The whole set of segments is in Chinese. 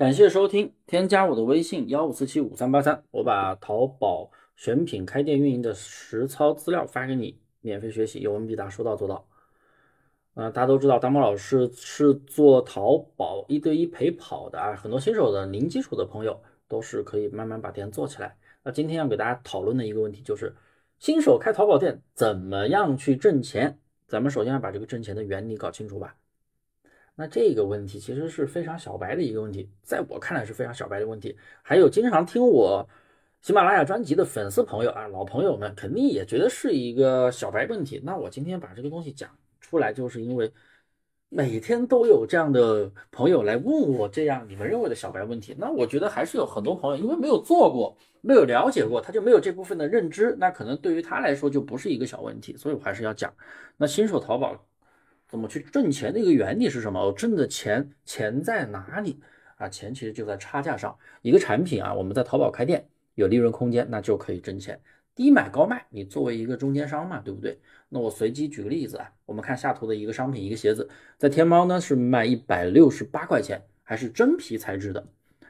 感谢收听，添加我的微信幺五四七五三八三，我把淘宝选品、开店运营的实操资料发给你，免费学习，有问必答，说到做到。啊，大家都知道，大猫老师是做淘宝一对一陪跑的啊，很多新手的零基础的朋友都是可以慢慢把店做起来。那今天要给大家讨论的一个问题就是，新手开淘宝店怎么样去挣钱？咱们首先要把这个挣钱的原理搞清楚吧。那这个问题其实是非常小白的一个问题，在我看来是非常小白的问题。还有经常听我喜马拉雅专辑的粉丝朋友啊，老朋友们肯定也觉得是一个小白问题。那我今天把这个东西讲出来，就是因为每天都有这样的朋友来问我这样你们认为的小白问题。那我觉得还是有很多朋友因为没有做过，没有了解过，他就没有这部分的认知，那可能对于他来说就不是一个小问题。所以我还是要讲，那新手淘宝。怎么去挣钱的一个原理是什么？我挣的钱钱在哪里啊？钱其实就在差价上。一个产品啊，我们在淘宝开店有利润空间，那就可以挣钱。低买高卖，你作为一个中间商嘛，对不对？那我随机举个例子啊，我们看下图的一个商品，一个鞋子，在天猫呢是卖一百六十八块钱，还是真皮材质的。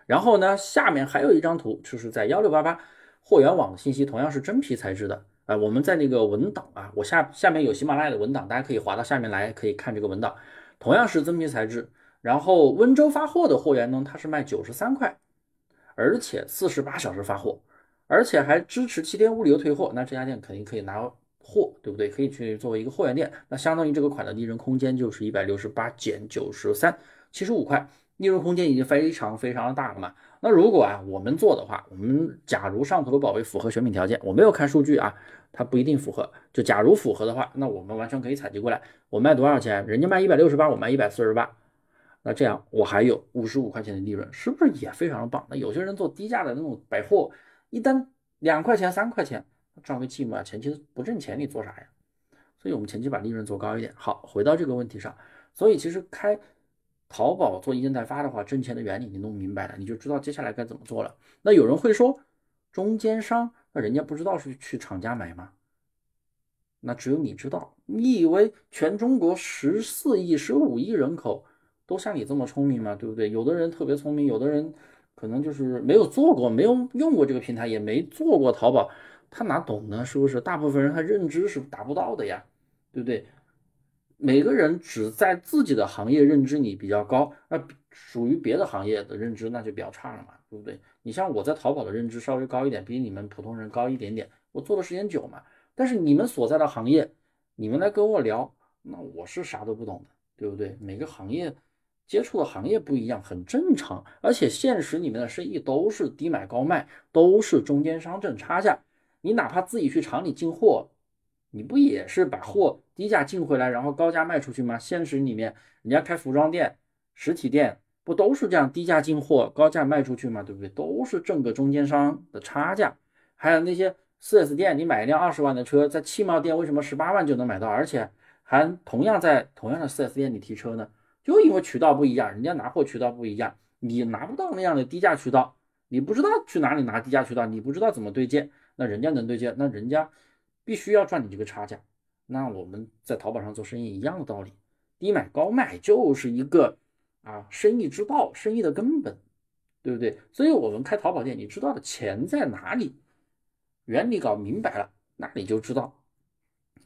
然后呢，下面还有一张图，就是在幺六八八货源网的信息，同样是真皮材质的。啊，我们在那个文档啊，我下下面有喜马拉雅的文档，大家可以滑到下面来，可以看这个文档。同样是真皮材质，然后温州发货的货源呢，它是卖九十三块，而且四十八小时发货，而且还支持七天物流退货。那这家店肯定可以拿货，对不对？可以去作为一个货源店。那相当于这个款的利润空间就是一百六十八减九十三，七十五块，利润空间已经非常非常的大了嘛。那如果啊我们做的话，我们假如上头的宝贝符合选品条件，我没有看数据啊。它不一定符合，就假如符合的话，那我们完全可以采集过来。我卖多少钱？人家卖一百六十八，我卖一百四十八，那这样我还有五十五块钱的利润，是不是也非常的棒？那有些人做低价的那种百货，一单两块钱、三块钱，赚个寂寞啊，前期不挣钱，你做啥呀？所以我们前期把利润做高一点。好，回到这个问题上，所以其实开淘宝做一件代发的话，挣钱的原理你弄明白了，你就知道接下来该怎么做了。那有人会说，中间商。那人家不知道是去厂家买吗？那只有你知道。你以为全中国十四亿、十五亿人口都像你这么聪明吗？对不对？有的人特别聪明，有的人可能就是没有做过，没有用过这个平台，也没做过淘宝，他哪懂呢？是不是？大部分人他认知是达不到的呀，对不对？每个人只在自己的行业认知你比较高，那属于别的行业的认知那就比较差了嘛，对不对？你像我在淘宝的认知稍微高一点，比你们普通人高一点点，我做的时间久嘛。但是你们所在的行业，你们来跟我聊，那我是啥都不懂的，对不对？每个行业接触的行业不一样，很正常。而且现实里面的生意都是低买高卖，都是中间商挣差价。你哪怕自己去厂里进货，你不也是把货低价进回来，然后高价卖出去吗？现实里面，人家开服装店、实体店。不都是这样低价进货，高价卖出去吗？对不对？都是挣个中间商的差价。还有那些 4S 店，你买一辆二十万的车，在汽贸店为什么十八万就能买到，而且还同样在同样的 4S 店里提车呢？就因为渠道不一样，人家拿货渠道不一样，你拿不到那样的低价渠道，你不知道去哪里拿低价渠道，你不知道怎么对接，那人家能对接，那人家必须要赚你这个差价。那我们在淘宝上做生意一样的道理，低买高卖就是一个。啊，生意之道，生意的根本，对不对？所以，我们开淘宝店，你知道的钱在哪里，原理搞明白了，那你就知道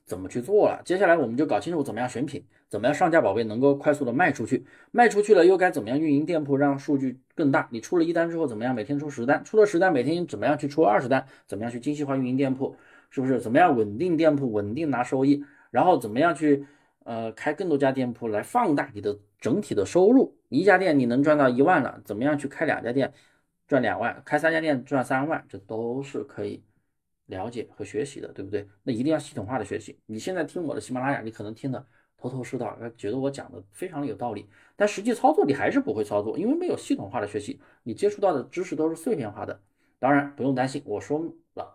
怎么去做了。接下来，我们就搞清楚怎么样选品，怎么样上架宝贝能够快速的卖出去，卖出去了又该怎么样运营店铺，让数据更大。你出了一单之后，怎么样每天出十单？出了十单，每天怎么样去出二十单？怎么样去精细化运营店铺？是不是？怎么样稳定店铺，稳定拿收益？然后怎么样去？呃，开更多家店铺来放大你的整体的收入。一家店你能赚到一万了，怎么样去开两家店赚两万？开三家店赚三万，这都是可以了解和学习的，对不对？那一定要系统化的学习。你现在听我的喜马拉雅，你可能听得头头是道，觉得我讲的非常有道理，但实际操作你还是不会操作，因为没有系统化的学习，你接触到的知识都是碎片化的。当然不用担心，我说了。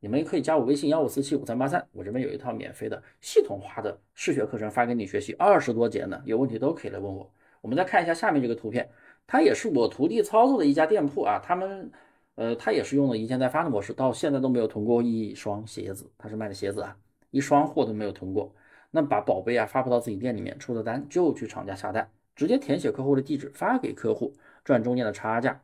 你们也可以加我微信幺五四七五三八三，我这边有一套免费的系统化的试学课程发给你学习，二十多节呢，有问题都可以来问我。我们再看一下下面这个图片，它也是我徒弟操作的一家店铺啊，他们呃，他也是用了一件代发的模式，到现在都没有囤过一双鞋子，他是卖的鞋子啊，一双货都没有囤过。那把宝贝啊发布到自己店里面，出了单就去厂家下单，直接填写客户的地址发给客户，赚中间的差价，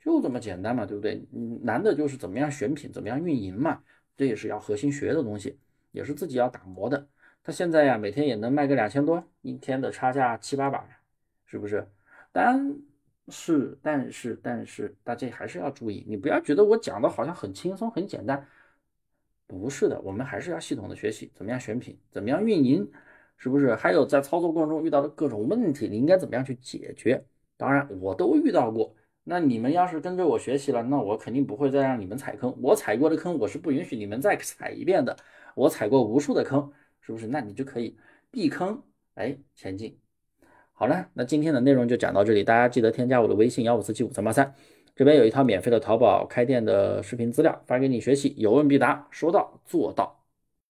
就这么简单嘛，对不对？难的就是怎么样选品，怎么样运营嘛，这也是要核心学的东西，也是自己要打磨的。他现在呀，每天也能卖个两千多，一天的差价七八百，是不是？但是，但是，但是，大家还是要注意，你不要觉得我讲的好像很轻松、很简单，不是的，我们还是要系统的学习，怎么样选品，怎么样运营，是不是？还有在操作过程中遇到的各种问题，你应该怎么样去解决？当然，我都遇到过。那你们要是跟着我学习了，那我肯定不会再让你们踩坑。我踩过的坑，我是不允许你们再踩一遍的。我踩过无数的坑，是不是？那你就可以避坑，哎，前进。好了，那今天的内容就讲到这里，大家记得添加我的微信幺五四七五三八三，这边有一套免费的淘宝开店的视频资料发给你学习，有问必答，说到做到。